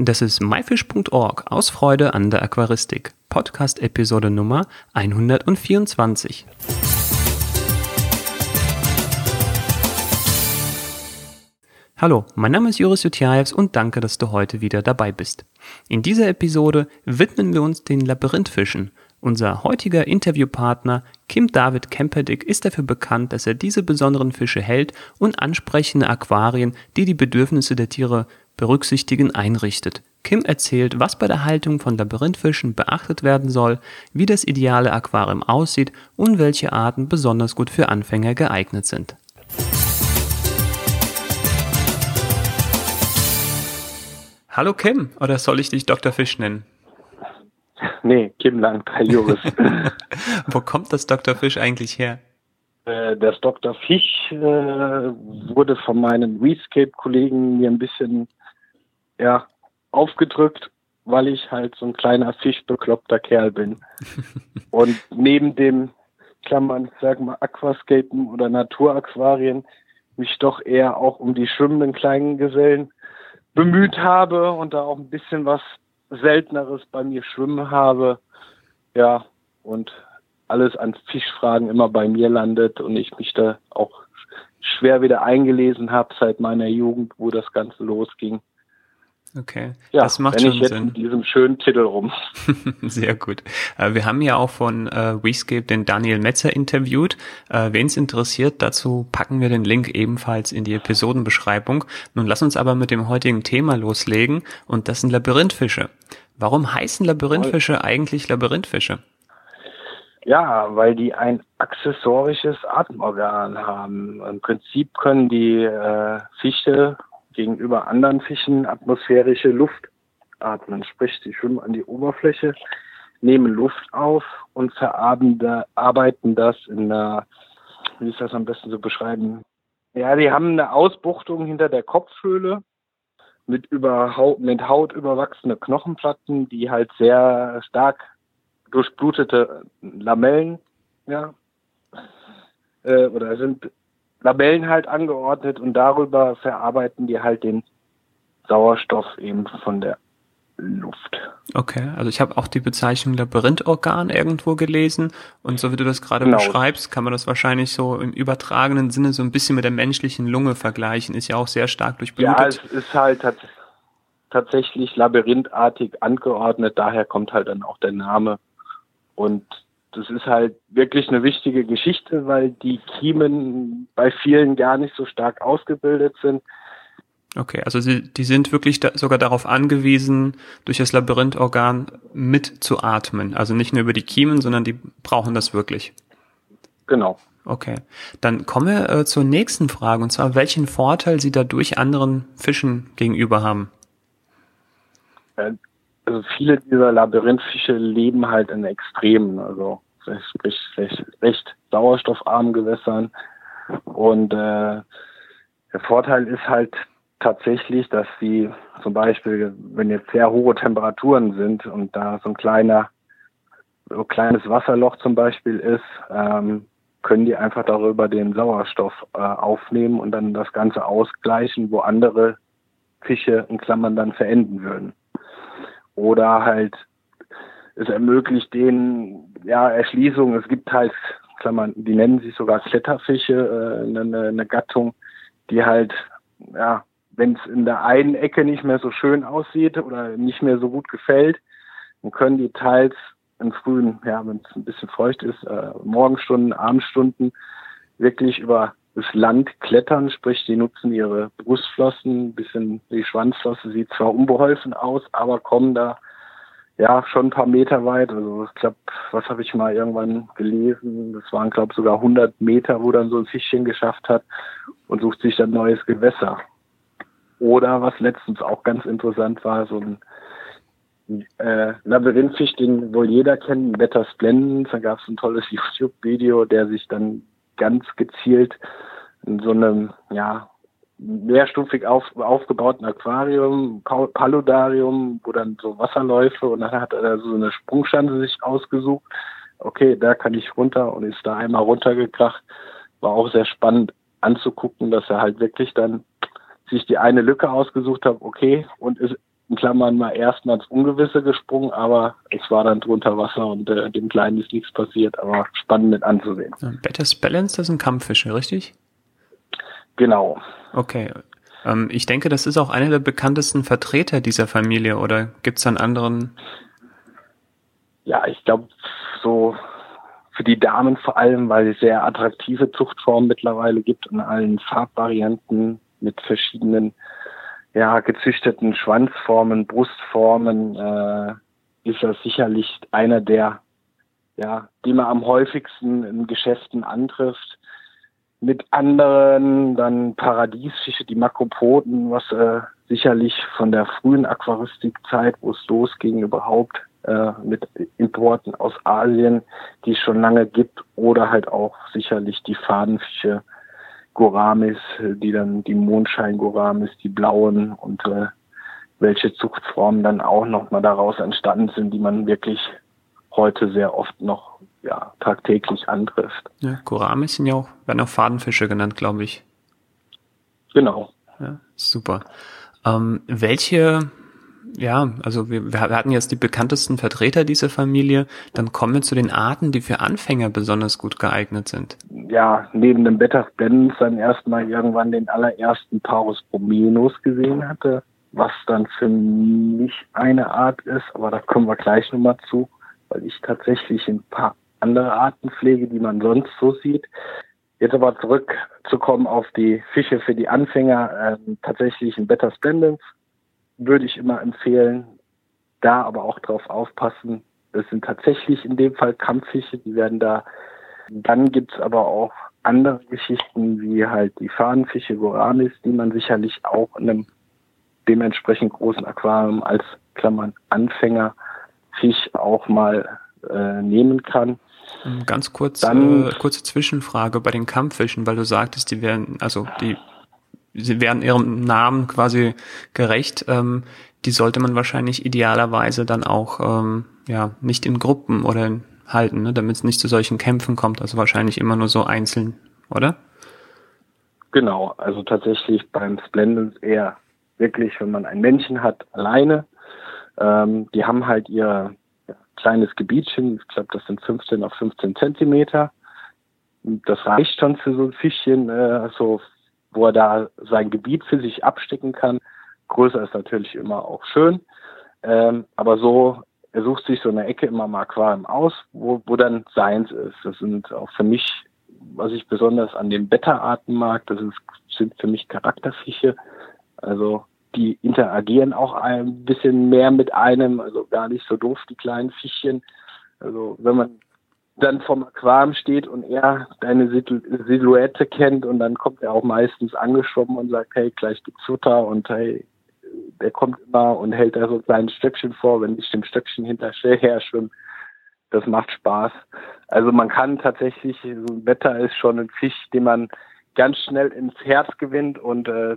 Das ist myfish.org aus Freude an der Aquaristik. Podcast Episode Nummer 124. Hallo, mein Name ist Joris Jutjaevs und danke, dass du heute wieder dabei bist. In dieser Episode widmen wir uns den Labyrinthfischen. Unser heutiger Interviewpartner Kim David Kemperdick ist dafür bekannt, dass er diese besonderen Fische hält und ansprechende Aquarien, die die Bedürfnisse der Tiere berücksichtigen, einrichtet. Kim erzählt, was bei der Haltung von Labyrinthfischen beachtet werden soll, wie das ideale Aquarium aussieht und welche Arten besonders gut für Anfänger geeignet sind. Hallo Kim, oder soll ich dich Dr. Fisch nennen? Nee, Kim Lang, Juris. Wo kommt das Dr. Fisch eigentlich her? Äh, das Dr. Fisch äh, wurde von meinen Rescape-Kollegen mir ein bisschen ja, aufgedrückt, weil ich halt so ein kleiner fischbekloppter Kerl bin. Und neben dem, Klammern, sagen wir Aquascapen oder Naturaquarien, mich doch eher auch um die schwimmenden kleinen Gesellen bemüht habe und da auch ein bisschen was Selteneres bei mir schwimmen habe. Ja, und alles an Fischfragen immer bei mir landet und ich mich da auch schwer wieder eingelesen habe seit meiner Jugend, wo das Ganze losging. Okay, ja, das macht schon Sinn. Mit diesem schönen Titel rum. Sehr gut. Äh, wir haben ja auch von äh, Rescape den Daniel Metzer interviewt. Äh, Wen es interessiert, dazu packen wir den Link ebenfalls in die Episodenbeschreibung. Nun lass uns aber mit dem heutigen Thema loslegen und das sind Labyrinthfische. Warum heißen Labyrinthfische eigentlich Labyrinthfische? Ja, weil die ein accessorisches Atemorgan haben. Im Prinzip können die äh, Fische gegenüber anderen Fischen atmosphärische Luft atmen. Sprich, sie schwimmen an die Oberfläche, nehmen Luft auf und verarbeiten das in einer, wie ist das am besten zu beschreiben? Ja, die haben eine Ausbuchtung hinter der Kopfhöhle mit Haut, mit Haut überwachsene Knochenplatten, die halt sehr stark durchblutete Lamellen, ja, äh, oder sind Labellen halt angeordnet und darüber verarbeiten die halt den Sauerstoff eben von der Luft. Okay, also ich habe auch die Bezeichnung Labyrinthorgan irgendwo gelesen und so wie du das gerade genau. beschreibst, kann man das wahrscheinlich so im übertragenen Sinne so ein bisschen mit der menschlichen Lunge vergleichen, ist ja auch sehr stark durchblutet. Ja, es ist halt tats tatsächlich labyrinthartig angeordnet, daher kommt halt dann auch der Name und das ist halt wirklich eine wichtige Geschichte, weil die Kiemen bei vielen gar nicht so stark ausgebildet sind. Okay, also sie, die sind wirklich da, sogar darauf angewiesen, durch das Labyrinthorgan mitzuatmen. Also nicht nur über die Kiemen, sondern die brauchen das wirklich. Genau. Okay, dann kommen wir äh, zur nächsten Frage, und zwar, welchen Vorteil sie dadurch anderen Fischen gegenüber haben? Also viele dieser Labyrinthfische leben halt in Extremen, also sprich recht, recht sauerstoffarmen Gewässern. Und äh, der Vorteil ist halt tatsächlich, dass sie zum Beispiel, wenn jetzt sehr hohe Temperaturen sind und da so ein kleiner, so kleines Wasserloch zum Beispiel ist, ähm, können die einfach darüber den Sauerstoff äh, aufnehmen und dann das Ganze ausgleichen, wo andere Fische in Klammern dann verenden würden. Oder halt, es ermöglicht denen, ja, Erschließung. Es gibt halt, Klammern, die nennen sich sogar Kletterfische, äh, eine, eine Gattung, die halt, ja, wenn es in der einen Ecke nicht mehr so schön aussieht oder nicht mehr so gut gefällt, dann können die teils in frühen, ja, wenn es ein bisschen feucht ist, äh, Morgenstunden, Abendstunden wirklich über das Land klettern, sprich, die nutzen ihre Brustflossen, ein bisschen die Schwanzflosse sieht zwar unbeholfen aus, aber kommen da ja schon ein paar Meter weit. Also ich glaube, was habe ich mal irgendwann gelesen? Das waren glaube sogar 100 Meter, wo dann so ein Fischchen geschafft hat und sucht sich dann neues Gewässer. Oder was letztens auch ganz interessant war, so ein äh, Labyrinthfisch, den wohl jeder kennt, Wetter Splendens. Da gab es ein tolles YouTube-Video, der sich dann ganz gezielt in so einem, ja, mehrstufig auf, aufgebauten Aquarium, Paludarium, wo dann so Wasserläufe und dann hat er so eine Sprungschanze sich ausgesucht. Okay, da kann ich runter und ist da einmal runtergekracht. War auch sehr spannend anzugucken, dass er halt wirklich dann sich die eine Lücke ausgesucht hat, okay, und ist in Klammern mal erstmal ins Ungewisse gesprungen, aber es war dann drunter Wasser und äh, dem Kleinen ist nichts passiert, aber spannend mit anzusehen. Better's Balance, das sind Kampffische, richtig? Genau. Okay. Ähm, ich denke, das ist auch einer der bekanntesten Vertreter dieser Familie, oder gibt es einen anderen? Ja, ich glaube, so für die Damen vor allem, weil es sehr attraktive Zuchtformen mittlerweile gibt in allen Farbvarianten mit verschiedenen ja, gezüchteten Schwanzformen, Brustformen, äh, ist das sicherlich einer der, ja, die man am häufigsten in Geschäften antrifft. Mit anderen dann Paradiesfische, die Makropoden, was äh, sicherlich von der frühen Aquaristikzeit, wo es losging, überhaupt äh, mit Importen aus Asien, die es schon lange gibt, oder halt auch sicherlich die Fadenfische, Goramis, die dann die Mondschein-Goramis, die blauen und äh, welche Zuchtformen dann auch nochmal daraus entstanden sind, die man wirklich heute sehr oft noch ja, tagtäglich antrifft. Ja, Goramis sind ja auch, werden auch Fadenfische genannt, glaube ich. Genau. Ja, super. Ähm, welche ja, also wir, wir hatten jetzt die bekanntesten Vertreter dieser Familie. Dann kommen wir zu den Arten, die für Anfänger besonders gut geeignet sind. Ja, neben dem Beta Splendens dann erstmal irgendwann den allerersten Paus Bromenus gesehen hatte, was dann für mich eine Art ist, aber da kommen wir gleich nochmal zu, weil ich tatsächlich ein paar andere Arten pflege, die man sonst so sieht. Jetzt aber zurückzukommen auf die Fische für die Anfänger, äh, tatsächlich ein Beta Splendens würde ich immer empfehlen, da aber auch drauf aufpassen. Das sind tatsächlich in dem Fall Kampffische, die werden da. Dann gibt's aber auch andere Geschichten, wie halt die Fahnenfische Goramis, die man sicherlich auch in einem dementsprechend großen Aquarium als Klammern Anfängerfisch auch mal äh, nehmen kann. Ganz kurz, Dann, äh, kurze Zwischenfrage bei den Kampffischen, weil du sagtest, die werden, also die sie werden ihrem Namen quasi gerecht. Ähm, die sollte man wahrscheinlich idealerweise dann auch ähm, ja nicht in Gruppen oder halten, ne, damit es nicht zu solchen Kämpfen kommt. Also wahrscheinlich immer nur so einzeln, oder? Genau, also tatsächlich beim Splendens eher wirklich, wenn man ein Männchen hat, alleine. Ähm, die haben halt ihr kleines Gebietchen, ich glaube, das sind 15 auf 15 Zentimeter. Das reicht schon für so ein Fischchen, äh, so wo er da sein Gebiet für sich abstecken kann. Größer ist natürlich immer auch schön. Ähm, aber so, er sucht sich so eine Ecke immer mal Aquarium aus, wo, wo dann seins ist. Das sind auch für mich, was ich besonders an den Beta-Arten mag, das ist, sind für mich Charakterfische. Also die interagieren auch ein bisschen mehr mit einem, also gar nicht so doof, die kleinen Fischchen. Also wenn man dann vom Aquarium steht und er deine Silhouette kennt und dann kommt er auch meistens angeschwommen und sagt, hey, gleich gibt's Futter und hey, der kommt immer und hält da so ein kleines Stöckchen vor, wenn ich dem Stöckchen hinterher schwimme. Das macht Spaß. Also man kann tatsächlich, so ein Wetter ist schon ein Fisch, den man ganz schnell ins Herz gewinnt und äh,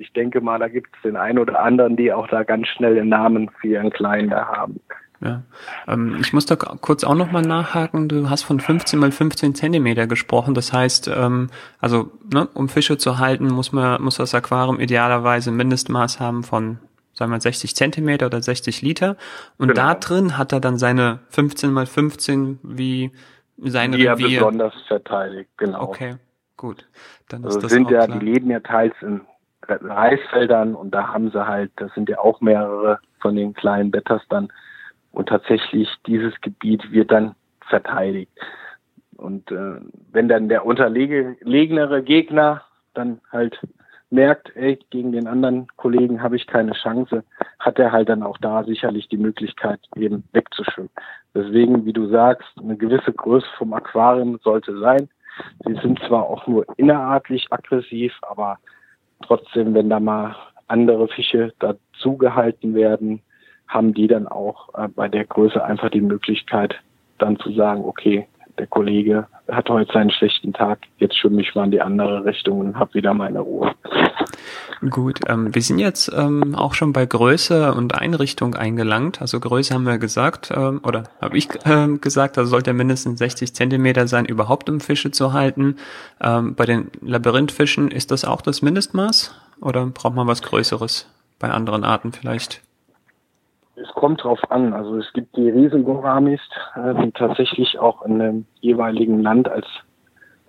ich denke mal, da gibt es den einen oder anderen, die auch da ganz schnell den Namen für ihren Kleinen da haben. Ja. Ähm, ich muss da kurz auch nochmal nachhaken. Du hast von 15 mal 15 Zentimeter gesprochen. Das heißt, ähm, also ne, um Fische zu halten, muss man muss das Aquarium idealerweise ein Mindestmaß haben von sagen wir 60 Zentimeter oder 60 Liter. Und genau. da drin hat er dann seine 15 mal 15 wie seine die Revier. Ja besonders verteidigt, genau. Okay, gut. Dann also ist das sind ja, klar. die leben ja teils in Reisfeldern und da haben sie halt, das sind ja auch mehrere von den kleinen Betters dann und tatsächlich dieses Gebiet wird dann verteidigt. Und äh, wenn dann der unterlegenere Gegner dann halt merkt, ey, gegen den anderen Kollegen habe ich keine Chance, hat er halt dann auch da sicherlich die Möglichkeit, eben wegzuschwimmen. Deswegen, wie du sagst, eine gewisse Größe vom Aquarium sollte sein. Sie sind zwar auch nur innerartlich aggressiv, aber trotzdem, wenn da mal andere Fische dazu gehalten werden, haben die dann auch äh, bei der Größe einfach die Möglichkeit, dann zu sagen, okay, der Kollege hat heute seinen schlechten Tag, jetzt schwimme ich mal in die andere Richtung und habe wieder meine Ruhe. Gut, ähm, wir sind jetzt ähm, auch schon bei Größe und Einrichtung eingelangt. Also Größe haben wir gesagt, ähm, oder habe ich ähm, gesagt, also sollte mindestens 60 Zentimeter sein, überhaupt um Fische zu halten. Ähm, bei den Labyrinthfischen ist das auch das Mindestmaß oder braucht man was Größeres bei anderen Arten vielleicht? Kommt drauf an. Also es gibt die Riesengoramis, äh, die tatsächlich auch in dem jeweiligen Land als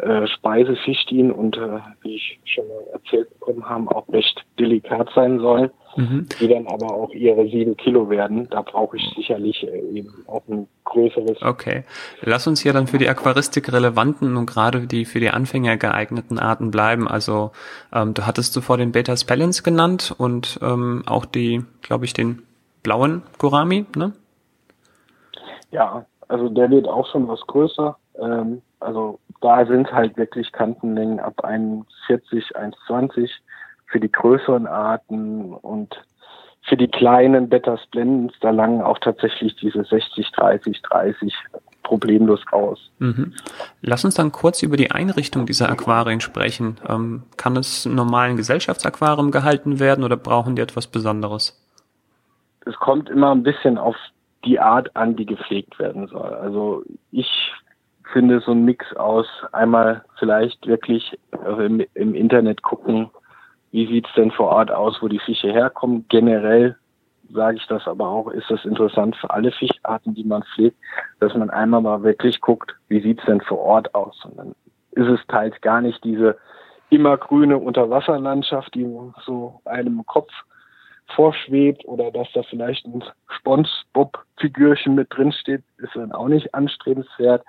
äh, Speisefisch dienen und äh, wie ich schon mal erzählt bekommen haben, auch recht delikat sein sollen, mhm. die dann aber auch ihre sieben Kilo werden. Da brauche ich sicherlich äh, eben auch ein größeres. Okay. Lass uns hier dann für die Aquaristik relevanten und gerade die für die Anfänger geeigneten Arten bleiben. Also ähm, du hattest zuvor den Beta Spellens genannt und ähm, auch die, glaube ich, den blauen Gourami, ne? Ja, also der wird auch schon was größer. Ähm, also da sind halt wirklich Kantenlängen ab 1,40, 1,20 für die größeren Arten und für die kleinen Beta Splendens, da langen auch tatsächlich diese 60, 30, 30 problemlos aus. Mhm. Lass uns dann kurz über die Einrichtung dieser Aquarien sprechen. Ähm, kann es im normalen Gesellschaftsaquarium gehalten werden oder brauchen die etwas Besonderes? Es kommt immer ein bisschen auf die Art an, die gepflegt werden soll. Also ich finde so ein Mix aus einmal vielleicht wirklich im, im Internet gucken, wie sieht's denn vor Ort aus, wo die Fische herkommen. Generell sage ich das aber auch, ist das interessant für alle Fischarten, die man pflegt, dass man einmal mal wirklich guckt, wie sieht's denn vor Ort aus. Und dann ist es teils gar nicht diese immergrüne Unterwasserlandschaft, die so einem Kopf vorschwebt oder dass da vielleicht ein Spongebob-Figürchen mit drin steht, ist dann auch nicht anstrebenswert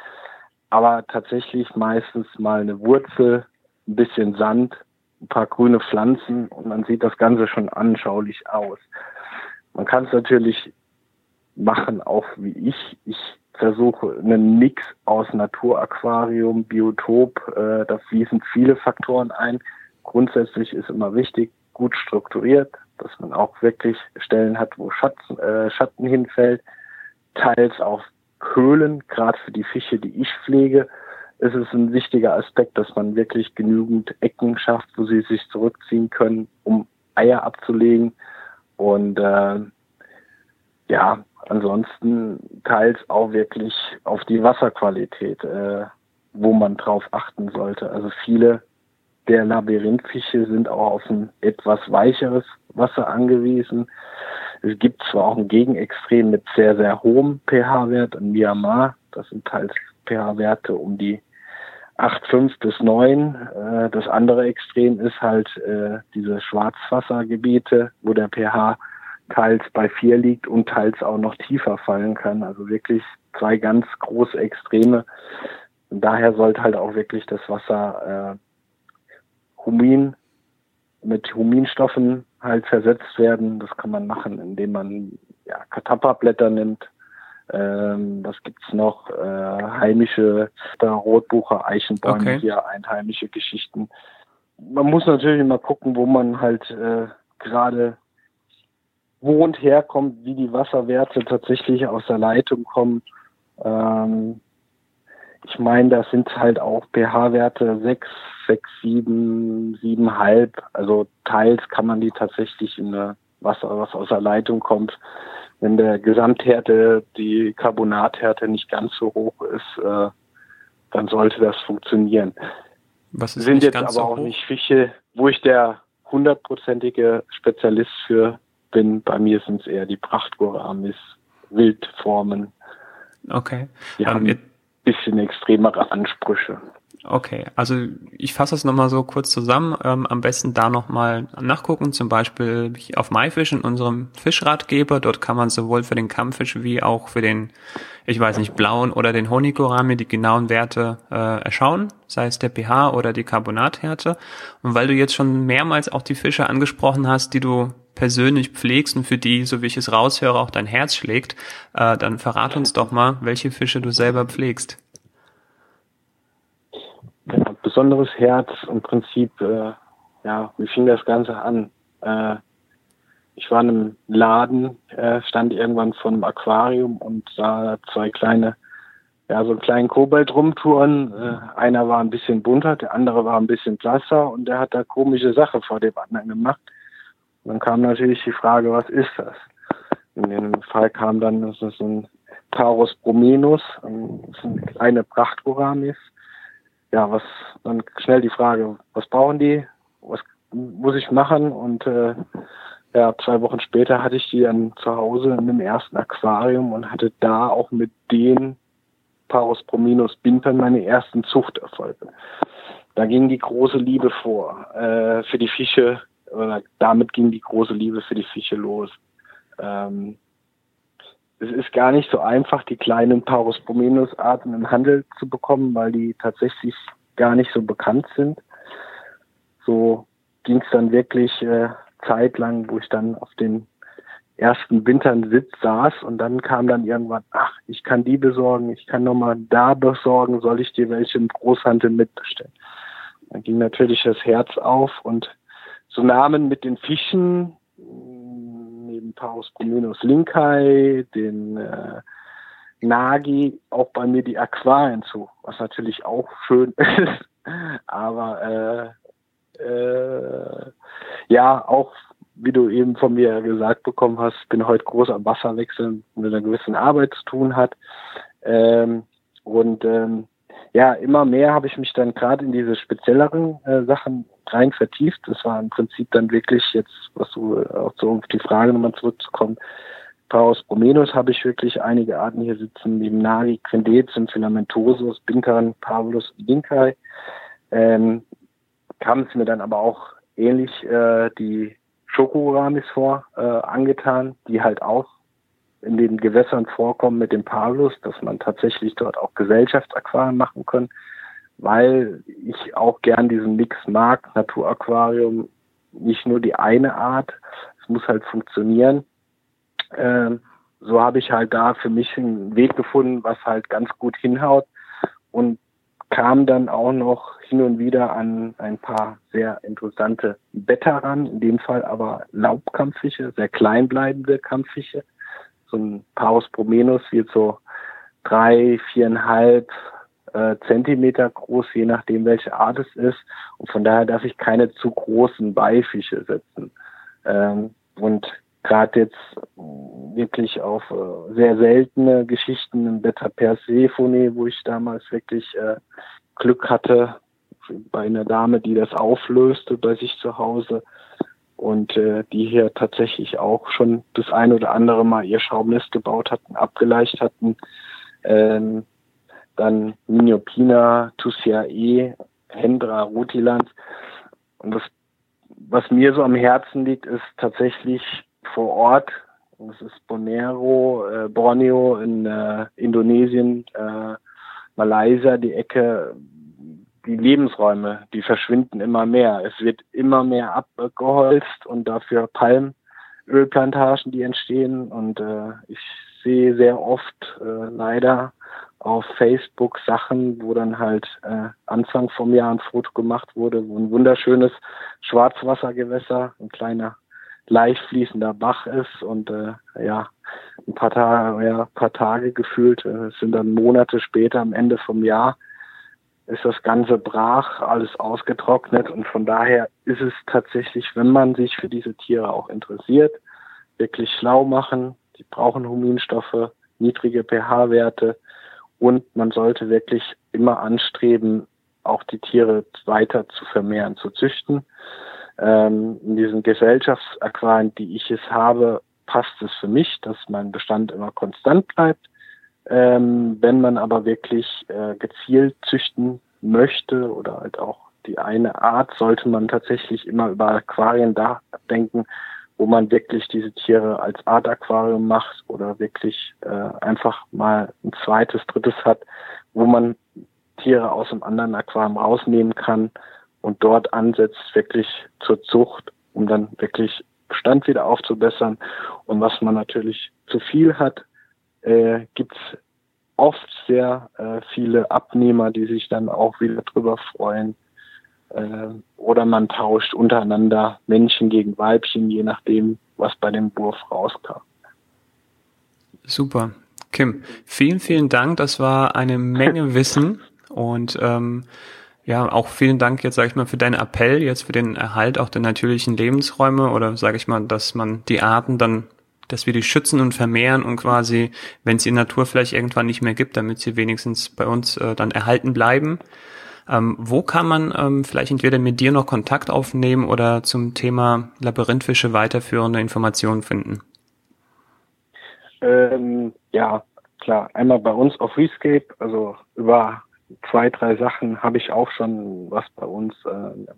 aber tatsächlich meistens mal eine Wurzel, ein bisschen Sand, ein paar grüne Pflanzen und dann sieht das Ganze schon anschaulich aus. Man kann es natürlich machen, auch wie ich. Ich versuche einen Mix aus Naturaquarium, Biotop, äh, da fließen viele Faktoren ein. Grundsätzlich ist immer wichtig, gut strukturiert, dass man auch wirklich Stellen hat, wo Schatten, äh, Schatten hinfällt, teils auch Höhlen, gerade für die Fische, die ich pflege, ist es ein wichtiger Aspekt, dass man wirklich genügend Ecken schafft, wo sie sich zurückziehen können, um Eier abzulegen. Und äh, ja, ansonsten teils auch wirklich auf die Wasserqualität, äh, wo man drauf achten sollte. Also viele der Labyrinthfische sind auch auf ein etwas weicheres Wasser angewiesen. Es gibt zwar auch ein Gegenextrem mit sehr, sehr hohem pH-Wert in Myanmar. Das sind teils pH-Werte um die 8,5 bis 9. Äh, das andere Extrem ist halt äh, diese Schwarzwassergebiete, wo der pH teils bei 4 liegt und teils auch noch tiefer fallen kann. Also wirklich zwei ganz große Extreme. Und daher sollte halt auch wirklich das Wasser äh, Humin mit Huminstoffen halt versetzt werden. Das kann man machen, indem man ja, Katappa-Blätter nimmt. Ähm, was gibt's noch? Äh, heimische Rotbucher, Eichenbäume, okay. hier einheimische Geschichten. Man muss natürlich immer gucken, wo man halt äh, gerade wohnt, herkommt, wie die Wasserwerte tatsächlich aus der Leitung kommen. Ähm, ich meine, das sind halt auch pH-Werte 6, 6, 7, 7,5. Also teils kann man die tatsächlich in eine Wasser, was aus der Leitung kommt. Wenn der Gesamthärte, die Carbonathärte nicht ganz so hoch ist, äh, dann sollte das funktionieren. Was ist sind jetzt aber so auch hoch? nicht Fische, wo ich der hundertprozentige Spezialist für bin. Bei mir sind es eher die Prachtgoramis, Wildformen. Okay. Die um, haben bisschen extremere Ansprüche. Okay, also ich fasse das nochmal so kurz zusammen. Ähm, am besten da nochmal nachgucken, zum Beispiel auf MyFish in unserem Fischratgeber. Dort kann man sowohl für den Kampffisch wie auch für den, ich weiß nicht, blauen oder den Honigorami die genauen Werte äh, erschauen, sei es der pH oder die Carbonathärte. Und weil du jetzt schon mehrmals auch die Fische angesprochen hast, die du persönlich pflegst und für die, so wie ich es raushöre, auch dein Herz schlägt, äh, dann verrat uns doch mal, welche Fische du selber pflegst ja, besonderes Herz im Prinzip, äh, ja, wie fing das Ganze an? Äh, ich war in einem Laden, äh, stand irgendwann vor einem Aquarium und sah zwei kleine, ja, so einen kleinen Kobold rumtouren. Äh, einer war ein bisschen bunter, der andere war ein bisschen blasser und der hat da komische Sache vor dem anderen gemacht. Und dann kam natürlich die Frage, was ist das? In dem Fall kam dann, das ist ein Taurus bromenus, eine Prachtgoramis ja, was dann schnell die Frage, was brauchen die, was muss ich machen und äh, ja, zwei Wochen später hatte ich die dann zu Hause in dem ersten Aquarium und hatte da auch mit den Parosprominus Bimpern meine ersten Zuchterfolge. Da ging die große Liebe vor äh, für die Fische, oder damit ging die große Liebe für die Fische los. Ähm, es ist gar nicht so einfach, die kleinen Parosprominus-Arten im Handel zu bekommen, weil die tatsächlich gar nicht so bekannt sind. So ging es dann wirklich äh, zeitlang, wo ich dann auf den ersten Wintern Sitz saß und dann kam dann irgendwann, ach, ich kann die besorgen, ich kann nochmal da besorgen, soll ich dir welche im Großhandel mitbestellen? Dann ging natürlich das Herz auf und so Namen mit den Fischen, neben Paus Communus Linkai, den äh, Nagi, auch bei mir die Aquarien zu, was natürlich auch schön ist, aber äh, äh, ja, auch wie du eben von mir gesagt bekommen hast, bin heute groß am Wasserwechseln, mit einer gewissen Arbeit zu tun hat. Ähm, und ähm, ja, immer mehr habe ich mich dann gerade in diese spezielleren äh, Sachen rein vertieft. Das war im Prinzip dann wirklich jetzt, was du äh, auch so auf die Frage nochmal zurückzukommen. Paus bromenus habe ich wirklich einige Arten hier sitzen, neben Nari, Quindezim, Filamentosus, Binkern, Pavlus und Dinkai. Ähm, kam es mir dann aber auch ähnlich äh, die Schokoramis vor äh, angetan, die halt auch in den Gewässern vorkommen mit dem Pavlus, dass man tatsächlich dort auch Gesellschaftsaquarien machen kann, weil ich auch gern diesen Mix mag, Naturaquarium, nicht nur die eine Art, es muss halt funktionieren. Ähm, so habe ich halt da für mich einen Weg gefunden, was halt ganz gut hinhaut und kam dann auch noch hin und wieder an ein paar sehr interessante Beta ran, in dem Fall aber Laubkampffische, sehr klein bleibende Kampffische. So ein Paus promenus wird so drei, viereinhalb äh, Zentimeter groß, je nachdem welche Art es ist. Und von daher darf ich keine zu großen Beifische setzen. Ähm, und gerade jetzt wirklich auf äh, sehr seltene Geschichten im Beta Persephone, wo ich damals wirklich äh, Glück hatte bei einer Dame, die das auflöste bei sich zu Hause und äh, die hier tatsächlich auch schon das ein oder andere Mal ihr Schaumnest gebaut hatten, abgeleicht hatten. Ähm, dann Miniopina, Tussiae, Hendra, Rutiland. Und das, was mir so am Herzen liegt, ist tatsächlich vor Ort. Das ist Bonero, äh, Borneo in äh, Indonesien, äh, Malaysia, die Ecke, die Lebensräume, die verschwinden immer mehr. Es wird immer mehr abgeholzt und dafür Palmölplantagen, die entstehen. Und äh, ich sehe sehr oft äh, leider auf Facebook Sachen, wo dann halt äh, Anfang vom Jahr ein Foto gemacht wurde, wo ein wunderschönes Schwarzwassergewässer, ein kleiner leicht fließender Bach ist und äh, ja, ein paar Tage, ja, paar Tage gefühlt, äh, sind dann Monate später am Ende vom Jahr, ist das Ganze brach, alles ausgetrocknet und von daher ist es tatsächlich, wenn man sich für diese Tiere auch interessiert, wirklich schlau machen. Die brauchen Huminstoffe, niedrige pH-Werte und man sollte wirklich immer anstreben, auch die Tiere weiter zu vermehren, zu züchten. Ähm, in diesen Gesellschaftsaquarien, die ich es habe, passt es für mich, dass mein Bestand immer konstant bleibt. Ähm, wenn man aber wirklich äh, gezielt züchten möchte oder halt auch die eine Art, sollte man tatsächlich immer über Aquarien da denken, wo man wirklich diese Tiere als Art Aquarium macht oder wirklich äh, einfach mal ein zweites, drittes hat, wo man Tiere aus einem anderen Aquarium rausnehmen kann und dort ansetzt wirklich zur Zucht, um dann wirklich Bestand wieder aufzubessern. Und was man natürlich zu viel hat, äh, gibt es oft sehr äh, viele Abnehmer, die sich dann auch wieder drüber freuen. Äh, oder man tauscht untereinander Männchen gegen Weibchen, je nachdem, was bei dem Wurf rauskam. Super. Kim, vielen, vielen Dank. Das war eine Menge Wissen und ähm, ja, auch vielen Dank jetzt, sage ich mal, für deinen Appell, jetzt für den Erhalt auch der natürlichen Lebensräume oder sage ich mal, dass man die Arten dann, dass wir die schützen und vermehren und quasi, wenn es die Natur vielleicht irgendwann nicht mehr gibt, damit sie wenigstens bei uns äh, dann erhalten bleiben. Ähm, wo kann man ähm, vielleicht entweder mit dir noch Kontakt aufnehmen oder zum Thema Labyrinthfische weiterführende Informationen finden? Ähm, ja, klar. Einmal bei uns auf Rescape, also über zwei, drei Sachen habe ich auch schon was bei uns äh,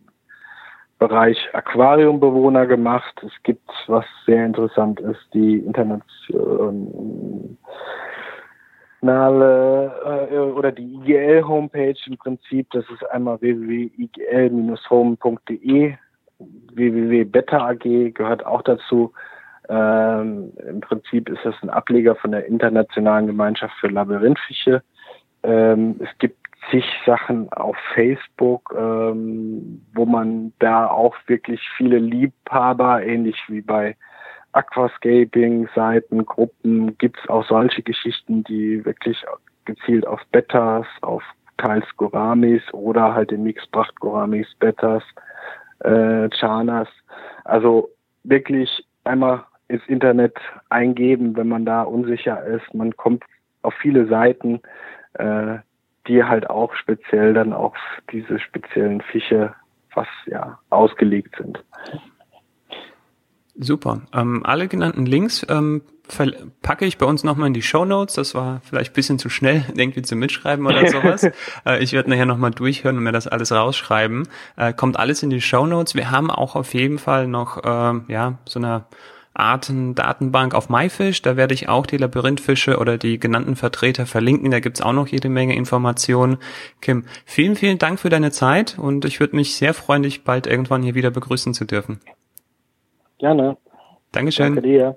Bereich Aquariumbewohner gemacht. Es gibt, was sehr interessant ist, die internationale äh, oder die IGL-Homepage im Prinzip. Das ist einmal www.igl-home.de. www.beta AG gehört auch dazu. Ähm, Im Prinzip ist das ein Ableger von der Internationalen Gemeinschaft für Labyrinthfische. Ähm, es gibt zig Sachen auf Facebook, ähm, wo man da auch wirklich viele Liebhaber, ähnlich wie bei Aquascaping-Seiten, Gruppen, gibt's auch solche Geschichten, die wirklich gezielt auf Bettas, auf teils Goramis oder halt den Mixpracht Goramis, Bettas, äh, Chanas. Also wirklich einmal ins Internet eingeben, wenn man da unsicher ist. Man kommt auf viele Seiten, äh, die halt auch speziell dann auf diese speziellen Fische was ja ausgelegt sind. Super. Ähm, alle genannten Links ähm, packe ich bei uns nochmal in die Show Notes. Das war vielleicht ein bisschen zu schnell, irgendwie zu mitschreiben oder sowas. äh, ich werde nachher nochmal durchhören und mir das alles rausschreiben. Äh, kommt alles in die Show Notes. Wir haben auch auf jeden Fall noch äh, ja so eine Arten-Datenbank auf MyFish. Da werde ich auch die Labyrinthfische oder die genannten Vertreter verlinken. Da gibt's auch noch jede Menge Informationen. Kim, vielen, vielen Dank für deine Zeit und ich würde mich sehr freuen, dich bald irgendwann hier wieder begrüßen zu dürfen. Gerne. Dankeschön. Danke dir.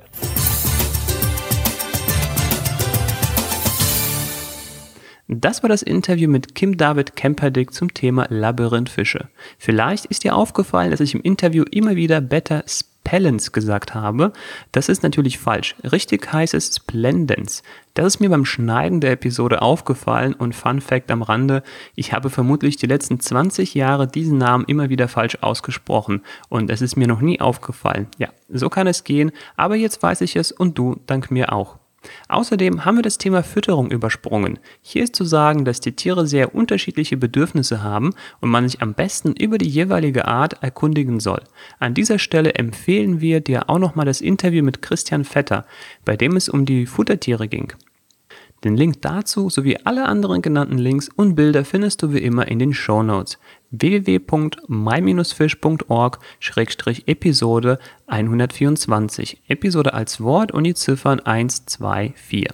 Das war das Interview mit Kim David Kemperdick zum Thema Labyrinthfische. Vielleicht ist dir aufgefallen, dass ich im Interview immer wieder Better Spellens gesagt habe. Das ist natürlich falsch. Richtig heißt es Splendens. Das ist mir beim Schneiden der Episode aufgefallen und Fun Fact am Rande, ich habe vermutlich die letzten 20 Jahre diesen Namen immer wieder falsch ausgesprochen und es ist mir noch nie aufgefallen. Ja, so kann es gehen, aber jetzt weiß ich es und du dank mir auch. Außerdem haben wir das Thema Fütterung übersprungen. Hier ist zu sagen, dass die Tiere sehr unterschiedliche Bedürfnisse haben und man sich am besten über die jeweilige Art erkundigen soll. An dieser Stelle empfehlen wir dir auch nochmal das Interview mit Christian Vetter, bei dem es um die Futtertiere ging. Den Link dazu sowie alle anderen genannten Links und Bilder findest du wie immer in den Show Notes www.my-fish.org-episode 124. Episode als Wort und die Ziffern 1, 2, 4.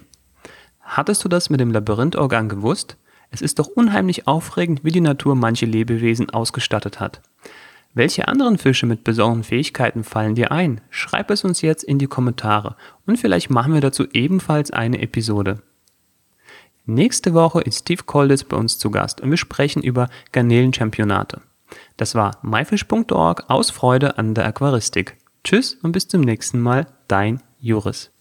Hattest du das mit dem Labyrinthorgan gewusst? Es ist doch unheimlich aufregend, wie die Natur manche Lebewesen ausgestattet hat. Welche anderen Fische mit besonderen Fähigkeiten fallen dir ein? Schreib es uns jetzt in die Kommentare und vielleicht machen wir dazu ebenfalls eine Episode. Nächste Woche ist Steve Kolditz bei uns zu Gast und wir sprechen über Garnelenchampionate. Das war myfish.org aus Freude an der Aquaristik. Tschüss und bis zum nächsten Mal, dein Juris.